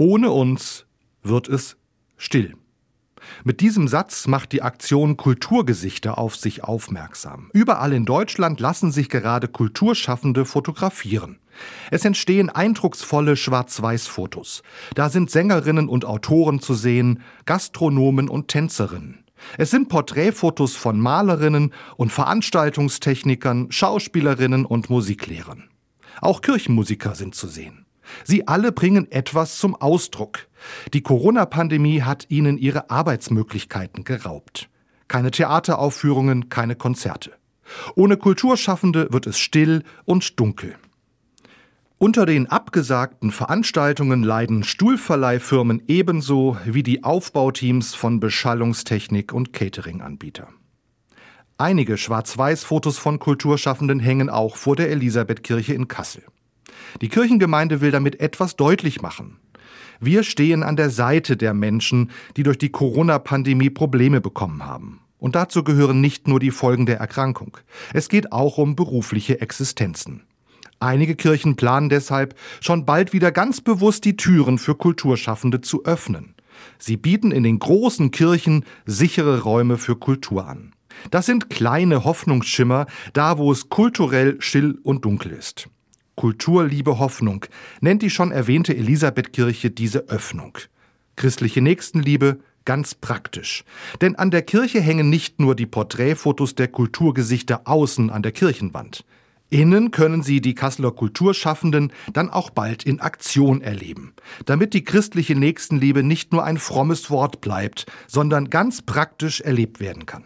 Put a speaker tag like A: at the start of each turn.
A: Ohne uns wird es still. Mit diesem Satz macht die Aktion Kulturgesichter auf sich aufmerksam. Überall in Deutschland lassen sich gerade Kulturschaffende fotografieren. Es entstehen eindrucksvolle Schwarz-Weiß-Fotos. Da sind Sängerinnen und Autoren zu sehen, Gastronomen und Tänzerinnen. Es sind Porträtfotos von Malerinnen und Veranstaltungstechnikern, Schauspielerinnen und Musiklehrern. Auch Kirchenmusiker sind zu sehen. Sie alle bringen etwas zum Ausdruck. Die Corona-Pandemie hat ihnen ihre Arbeitsmöglichkeiten geraubt. Keine Theateraufführungen, keine Konzerte. Ohne Kulturschaffende wird es still und dunkel. Unter den abgesagten Veranstaltungen leiden Stuhlverleihfirmen ebenso wie die Aufbauteams von Beschallungstechnik und Cateringanbieter. Einige Schwarz-Weiß-Fotos von Kulturschaffenden hängen auch vor der Elisabethkirche in Kassel. Die Kirchengemeinde will damit etwas deutlich machen. Wir stehen an der Seite der Menschen, die durch die Corona-Pandemie Probleme bekommen haben. Und dazu gehören nicht nur die Folgen der Erkrankung. Es geht auch um berufliche Existenzen. Einige Kirchen planen deshalb, schon bald wieder ganz bewusst die Türen für Kulturschaffende zu öffnen. Sie bieten in den großen Kirchen sichere Räume für Kultur an. Das sind kleine Hoffnungsschimmer, da wo es kulturell still und dunkel ist. Kultur, Liebe, Hoffnung nennt die schon erwähnte Elisabethkirche diese Öffnung. Christliche Nächstenliebe ganz praktisch. Denn an der Kirche hängen nicht nur die Porträtfotos der Kulturgesichter außen an der Kirchenwand. Innen können Sie die Kasseler Kulturschaffenden dann auch bald in Aktion erleben, damit die christliche Nächstenliebe nicht nur ein frommes Wort bleibt, sondern ganz praktisch erlebt werden kann.